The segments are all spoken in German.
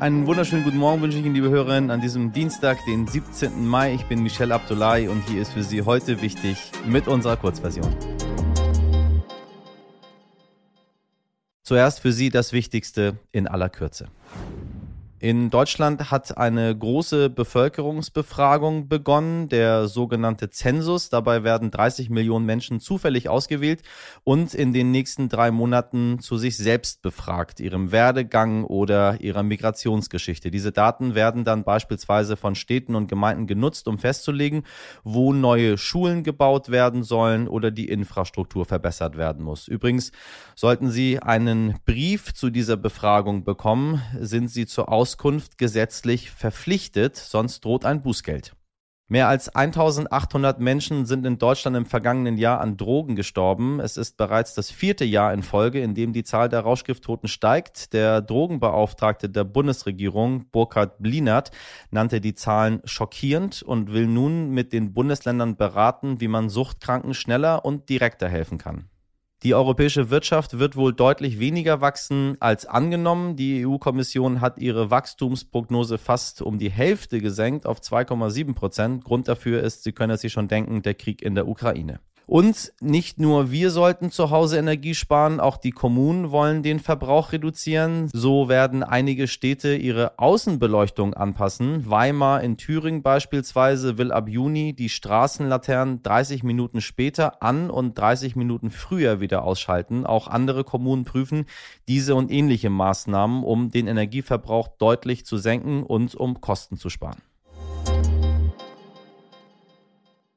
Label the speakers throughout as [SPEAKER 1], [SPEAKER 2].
[SPEAKER 1] Einen wunderschönen guten Morgen wünsche ich Ihnen, liebe Hörerinnen, an diesem Dienstag, den 17. Mai. Ich bin Michelle Abdullahi und hier ist für Sie heute wichtig mit unserer Kurzversion. Zuerst für Sie das Wichtigste in aller Kürze. In Deutschland hat eine große Bevölkerungsbefragung begonnen, der sogenannte Zensus. Dabei werden 30 Millionen Menschen zufällig ausgewählt und in den nächsten drei Monaten zu sich selbst befragt, ihrem Werdegang oder ihrer Migrationsgeschichte. Diese Daten werden dann beispielsweise von Städten und Gemeinden genutzt, um festzulegen, wo neue Schulen gebaut werden sollen oder die Infrastruktur verbessert werden muss. Übrigens, sollten Sie einen Brief zu dieser Befragung bekommen, sind Sie zur Aus Auskunft gesetzlich verpflichtet, sonst droht ein Bußgeld. Mehr als 1800 Menschen sind in Deutschland im vergangenen Jahr an Drogen gestorben. Es ist bereits das vierte Jahr in Folge, in dem die Zahl der Rauschgifttoten steigt. Der Drogenbeauftragte der Bundesregierung, Burkhard Blinert, nannte die Zahlen schockierend und will nun mit den Bundesländern beraten, wie man Suchtkranken schneller und direkter helfen kann. Die europäische Wirtschaft wird wohl deutlich weniger wachsen als angenommen. Die EU-Kommission hat ihre Wachstumsprognose fast um die Hälfte gesenkt auf 2,7 Prozent. Grund dafür ist, Sie können es sich schon denken, der Krieg in der Ukraine. Und nicht nur wir sollten zu Hause Energie sparen, auch die Kommunen wollen den Verbrauch reduzieren. So werden einige Städte ihre Außenbeleuchtung anpassen. Weimar in Thüringen beispielsweise will ab Juni die Straßenlaternen 30 Minuten später an und 30 Minuten früher wieder ausschalten. Auch andere Kommunen prüfen diese und ähnliche Maßnahmen, um den Energieverbrauch deutlich zu senken und um Kosten zu sparen.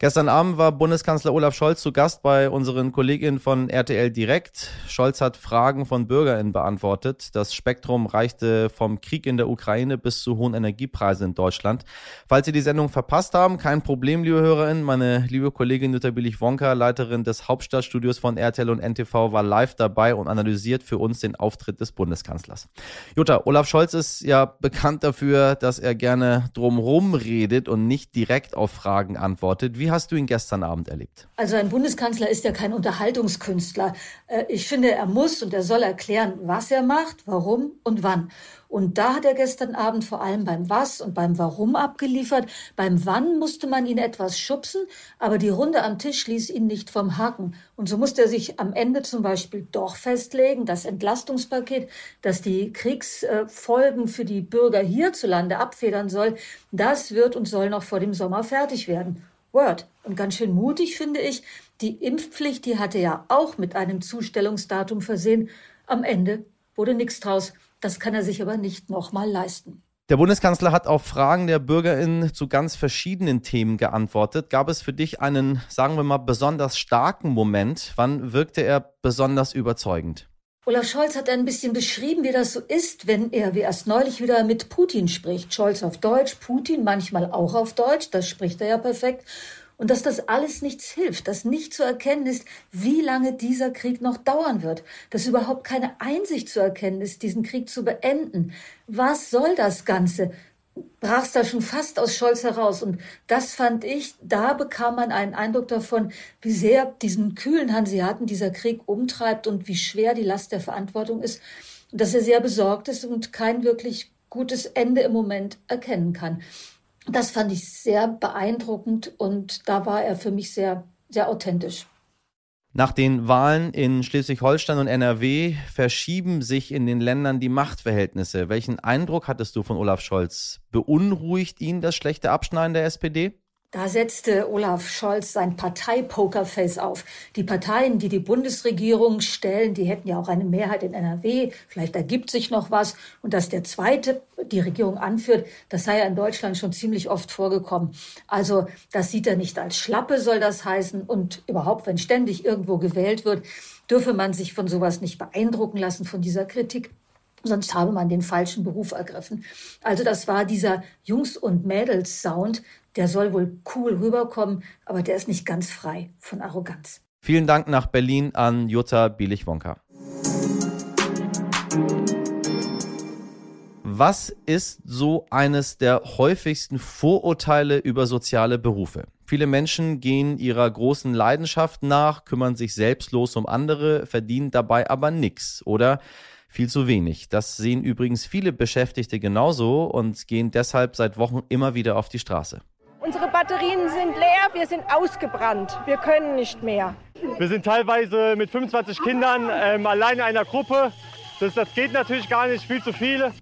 [SPEAKER 1] Gestern Abend war Bundeskanzler Olaf Scholz zu Gast bei unseren Kolleginnen von RTL Direkt. Scholz hat Fragen von BürgerInnen beantwortet. Das Spektrum reichte vom Krieg in der Ukraine bis zu hohen Energiepreisen in Deutschland. Falls Sie die Sendung verpasst haben, kein Problem, liebe HörerInnen. Meine liebe Kollegin Jutta Billig-Wonka, Leiterin des Hauptstadtstudios von RTL und NTV, war live dabei und analysiert für uns den Auftritt des Bundeskanzlers. Jutta, Olaf Scholz ist ja bekannt dafür, dass er gerne drumherum redet und nicht direkt auf Fragen antwortet. Wie hast du ihn gestern Abend erlebt?
[SPEAKER 2] Also ein Bundeskanzler ist ja kein Unterhaltungskünstler. Äh, ich finde, er muss und er soll erklären, was er macht, warum und wann. Und da hat er gestern Abend vor allem beim Was und beim Warum abgeliefert. Beim Wann musste man ihn etwas schubsen, aber die Runde am Tisch ließ ihn nicht vom Haken. Und so musste er sich am Ende zum Beispiel doch festlegen, das Entlastungspaket, das die Kriegsfolgen für die Bürger hierzulande abfedern soll, das wird und soll noch vor dem Sommer fertig werden. Word. Und ganz schön mutig finde ich, die Impfpflicht, die hatte ja auch mit einem Zustellungsdatum versehen. Am Ende wurde nichts draus. Das kann er sich aber nicht nochmal leisten.
[SPEAKER 1] Der Bundeskanzler hat auf Fragen der BürgerInnen zu ganz verschiedenen Themen geantwortet. Gab es für dich einen, sagen wir mal, besonders starken Moment? Wann wirkte er besonders überzeugend?
[SPEAKER 2] Olaf Scholz hat ein bisschen beschrieben, wie das so ist, wenn er wie erst neulich wieder mit Putin spricht. Scholz auf Deutsch, Putin manchmal auch auf Deutsch, das spricht er ja perfekt. Und dass das alles nichts hilft, dass nicht zu erkennen ist, wie lange dieser Krieg noch dauern wird, dass überhaupt keine Einsicht zu erkennen ist, diesen Krieg zu beenden. Was soll das Ganze? Brach es da schon fast aus Scholz heraus. Und das fand ich, da bekam man einen Eindruck davon, wie sehr diesen kühlen Hanseaten dieser Krieg umtreibt und wie schwer die Last der Verantwortung ist. Und dass er sehr besorgt ist und kein wirklich gutes Ende im Moment erkennen kann. Das fand ich sehr beeindruckend und da war er für mich sehr, sehr authentisch.
[SPEAKER 1] Nach den Wahlen in Schleswig-Holstein und NRW verschieben sich in den Ländern die Machtverhältnisse. Welchen Eindruck hattest du von Olaf Scholz? Beunruhigt ihn das schlechte Abschneiden der SPD?
[SPEAKER 2] Da setzte Olaf Scholz sein Parteipokerface auf. Die Parteien, die die Bundesregierung stellen, die hätten ja auch eine Mehrheit in NRW. Vielleicht ergibt sich noch was. Und dass der zweite die Regierung anführt, das sei ja in Deutschland schon ziemlich oft vorgekommen. Also das sieht er nicht als Schlappe, soll das heißen. Und überhaupt, wenn ständig irgendwo gewählt wird, dürfe man sich von sowas nicht beeindrucken lassen, von dieser Kritik sonst habe man den falschen Beruf ergriffen. Also das war dieser Jungs- und Mädels-Sound, der soll wohl cool rüberkommen, aber der ist nicht ganz frei von Arroganz.
[SPEAKER 1] Vielen Dank nach Berlin an Jutta Bielich-Wonka. Was ist so eines der häufigsten Vorurteile über soziale Berufe? Viele Menschen gehen ihrer großen Leidenschaft nach, kümmern sich selbstlos um andere, verdienen dabei aber nichts oder Viel zu wenig. Das sehen übrigens viele Beschäftigte genauso und gehen deshalb seit Wochen immer wieder auf die Straße.
[SPEAKER 3] Unsere Batterien sind leer, wir sind ausgebrannt, wir können nicht mehr.
[SPEAKER 4] Wir sind teilweise mit 25 Kindern ähm, allein in einer Gruppe. Das, das geht natürlich gar nicht, viel zu viele.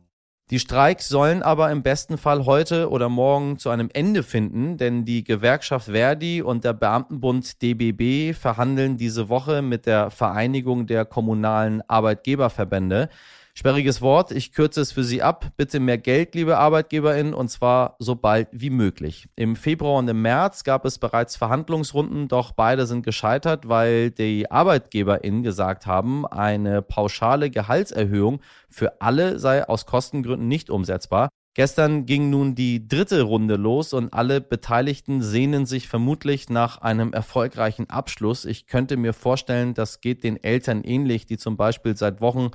[SPEAKER 1] Die Streiks sollen aber im besten Fall heute oder morgen zu einem Ende finden, denn die Gewerkschaft Verdi und der Beamtenbund DBB verhandeln diese Woche mit der Vereinigung der kommunalen Arbeitgeberverbände. Sperriges Wort, ich kürze es für Sie ab. Bitte mehr Geld, liebe ArbeitgeberInnen, und zwar so bald wie möglich. Im Februar und im März gab es bereits Verhandlungsrunden, doch beide sind gescheitert, weil die ArbeitgeberInnen gesagt haben, eine pauschale Gehaltserhöhung für alle sei aus Kostengründen nicht umsetzbar. Gestern ging nun die dritte Runde los und alle Beteiligten sehnen sich vermutlich nach einem erfolgreichen Abschluss. Ich könnte mir vorstellen, das geht den Eltern ähnlich, die zum Beispiel seit Wochen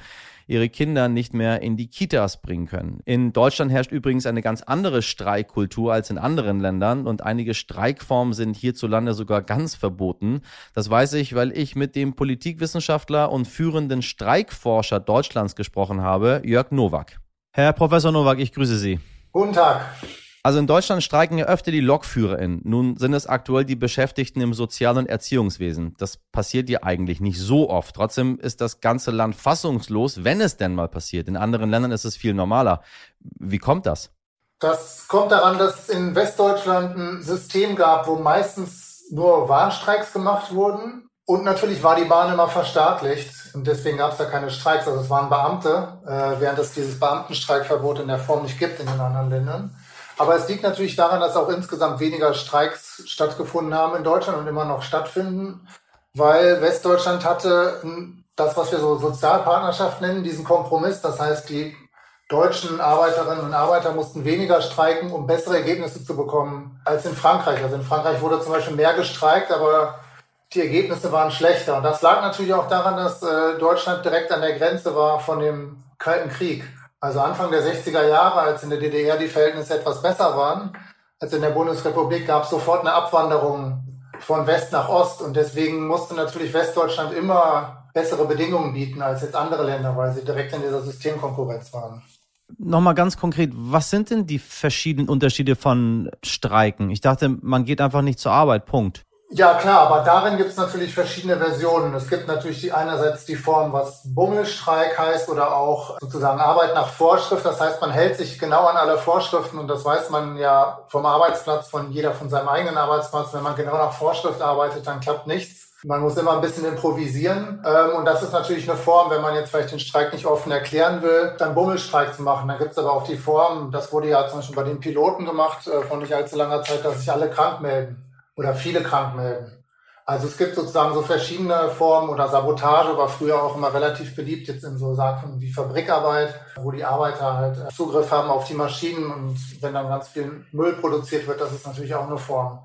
[SPEAKER 1] ihre Kinder nicht mehr in die Kitas bringen können. In Deutschland herrscht übrigens eine ganz andere Streikkultur als in anderen Ländern und einige Streikformen sind hierzulande sogar ganz verboten. Das weiß ich, weil ich mit dem Politikwissenschaftler und führenden Streikforscher Deutschlands gesprochen habe, Jörg Nowak. Herr Professor Nowak, ich grüße Sie.
[SPEAKER 5] Guten Tag.
[SPEAKER 1] Also in Deutschland streiken ja öfter die LokführerInnen. Nun sind es aktuell die Beschäftigten im Sozial- und Erziehungswesen. Das passiert ja eigentlich nicht so oft. Trotzdem ist das ganze Land fassungslos, wenn es denn mal passiert. In anderen Ländern ist es viel normaler. Wie kommt das?
[SPEAKER 5] Das kommt daran, dass es in Westdeutschland ein System gab, wo meistens nur Warnstreiks gemacht wurden. Und natürlich war die Bahn immer verstaatlicht und deswegen gab es da keine Streiks. Also es waren Beamte, äh, während es dieses Beamtenstreikverbot in der Form nicht gibt in den anderen Ländern. Aber es liegt natürlich daran, dass auch insgesamt weniger Streiks stattgefunden haben in Deutschland und immer noch stattfinden, weil Westdeutschland hatte das, was wir so Sozialpartnerschaft nennen, diesen Kompromiss. Das heißt, die deutschen Arbeiterinnen und Arbeiter mussten weniger streiken, um bessere Ergebnisse zu bekommen als in Frankreich. Also in Frankreich wurde zum Beispiel mehr gestreikt, aber die Ergebnisse waren schlechter. Und das lag natürlich auch daran, dass äh, Deutschland direkt an der Grenze war von dem Kalten Krieg. Also Anfang der 60er Jahre, als in der DDR die Verhältnisse etwas besser waren, als in der Bundesrepublik gab es sofort eine Abwanderung von West nach Ost und deswegen musste natürlich Westdeutschland immer bessere Bedingungen bieten als jetzt andere Länder, weil sie direkt in dieser Systemkonkurrenz waren.
[SPEAKER 1] Nochmal ganz konkret, was sind denn die verschiedenen Unterschiede von Streiken? Ich dachte, man geht einfach nicht zur Arbeit, Punkt.
[SPEAKER 5] Ja, klar, aber darin gibt es natürlich verschiedene Versionen. Es gibt natürlich die einerseits die Form, was Bummelstreik heißt oder auch sozusagen Arbeit nach Vorschrift. Das heißt, man hält sich genau an alle Vorschriften und das weiß man ja vom Arbeitsplatz, von jeder von seinem eigenen Arbeitsplatz. Wenn man genau nach Vorschrift arbeitet, dann klappt nichts. Man muss immer ein bisschen improvisieren. Ähm, und das ist natürlich eine Form, wenn man jetzt vielleicht den Streik nicht offen erklären will, dann Bummelstreik zu machen. Dann gibt es aber auch die Form, das wurde ja zum Beispiel bei den Piloten gemacht, äh, von nicht allzu langer Zeit, dass sich alle krank melden oder viele krank melden. Also es gibt sozusagen so verschiedene Formen oder Sabotage war früher auch immer relativ beliebt jetzt in so Sachen wie Fabrikarbeit, wo die Arbeiter halt äh, Zugriff haben auf die Maschinen und wenn dann ganz viel Müll produziert wird, das ist natürlich auch eine Form,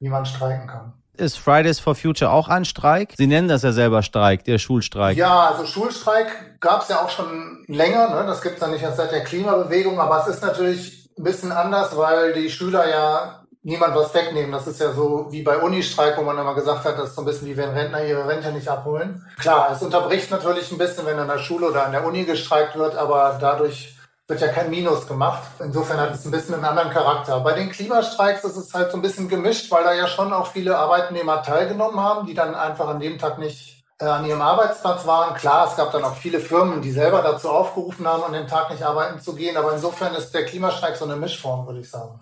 [SPEAKER 5] wie man streiken kann.
[SPEAKER 1] Ist Fridays for Future auch ein Streik? Sie nennen das ja selber Streik, der Schulstreik.
[SPEAKER 5] Ja, also Schulstreik gab es ja auch schon länger. Ne? Das gibt es ja nicht erst seit der Klimabewegung, aber es ist natürlich ein bisschen anders, weil die Schüler ja niemand was wegnehmen. Das ist ja so wie bei Unistreik, wo man immer gesagt hat, das ist so ein bisschen wie wenn Rentner ihre Rente nicht abholen. Klar, es unterbricht natürlich ein bisschen, wenn an der Schule oder an der Uni gestreikt wird, aber dadurch wird ja kein Minus gemacht. Insofern hat es ein bisschen einen anderen Charakter. Bei den Klimastreiks ist es halt so ein bisschen gemischt, weil da ja schon auch viele Arbeitnehmer teilgenommen haben, die dann einfach an dem Tag nicht äh, an ihrem Arbeitsplatz waren. Klar, es gab dann auch viele Firmen, die selber dazu aufgerufen haben, an dem Tag nicht arbeiten zu gehen. Aber insofern ist der Klimastreik so eine Mischform, würde ich sagen.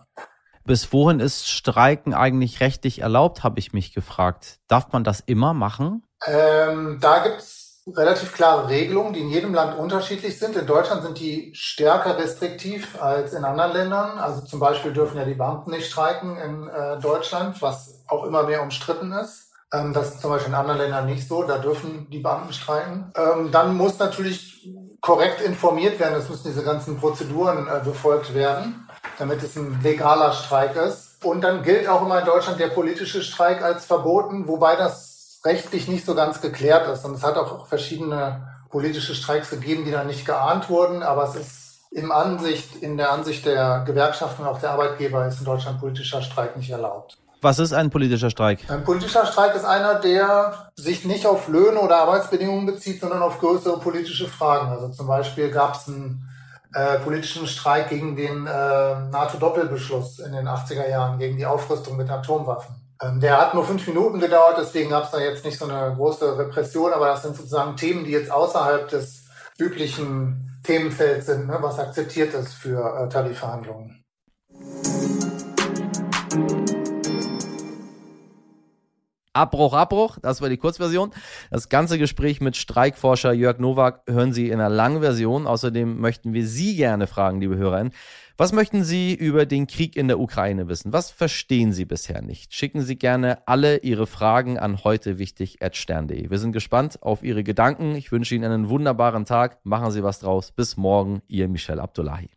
[SPEAKER 1] Bis wohin ist Streiken eigentlich rechtlich erlaubt, habe ich mich gefragt. Darf man das immer machen?
[SPEAKER 5] Ähm, da gibt es relativ klare Regelungen, die in jedem Land unterschiedlich sind. In Deutschland sind die stärker restriktiv als in anderen Ländern. Also zum Beispiel dürfen ja die Beamten nicht streiken in äh, Deutschland, was auch immer mehr umstritten ist. Ähm, das ist zum Beispiel in anderen Ländern nicht so. Da dürfen die Beamten streiken. Ähm, dann muss natürlich korrekt informiert werden. Es müssen diese ganzen Prozeduren äh, befolgt werden damit es ein legaler Streik ist. Und dann gilt auch immer in Deutschland der politische Streik als verboten, wobei das rechtlich nicht so ganz geklärt ist. Und es hat auch verschiedene politische Streiks gegeben, die dann nicht geahnt wurden, aber es ist im Ansicht, in der Ansicht der Gewerkschaften und auch der Arbeitgeber ist in Deutschland politischer Streik nicht erlaubt.
[SPEAKER 1] Was ist ein politischer Streik?
[SPEAKER 5] Ein politischer Streik ist einer, der sich nicht auf Löhne oder Arbeitsbedingungen bezieht, sondern auf größere politische Fragen. Also zum Beispiel gab es einen äh, politischen Streik gegen den äh, NATO-Doppelbeschluss in den 80er Jahren, gegen die Aufrüstung mit Atomwaffen. Ähm, der hat nur fünf Minuten gedauert, deswegen gab es da jetzt nicht so eine große Repression, aber das sind sozusagen Themen, die jetzt außerhalb des üblichen Themenfelds sind, ne, was akzeptiert ist für äh, Tarifverhandlungen.
[SPEAKER 1] Abbruch, Abbruch, das war die Kurzversion. Das ganze Gespräch mit Streikforscher Jörg Nowak hören Sie in einer langen Version. Außerdem möchten wir Sie gerne fragen, liebe Hörerinnen. Was möchten Sie über den Krieg in der Ukraine wissen? Was verstehen Sie bisher nicht? Schicken Sie gerne alle Ihre Fragen an heute wichtig stern.de. Wir sind gespannt auf Ihre Gedanken. Ich wünsche Ihnen einen wunderbaren Tag. Machen Sie was draus. Bis morgen, Ihr Michel Abdullahi.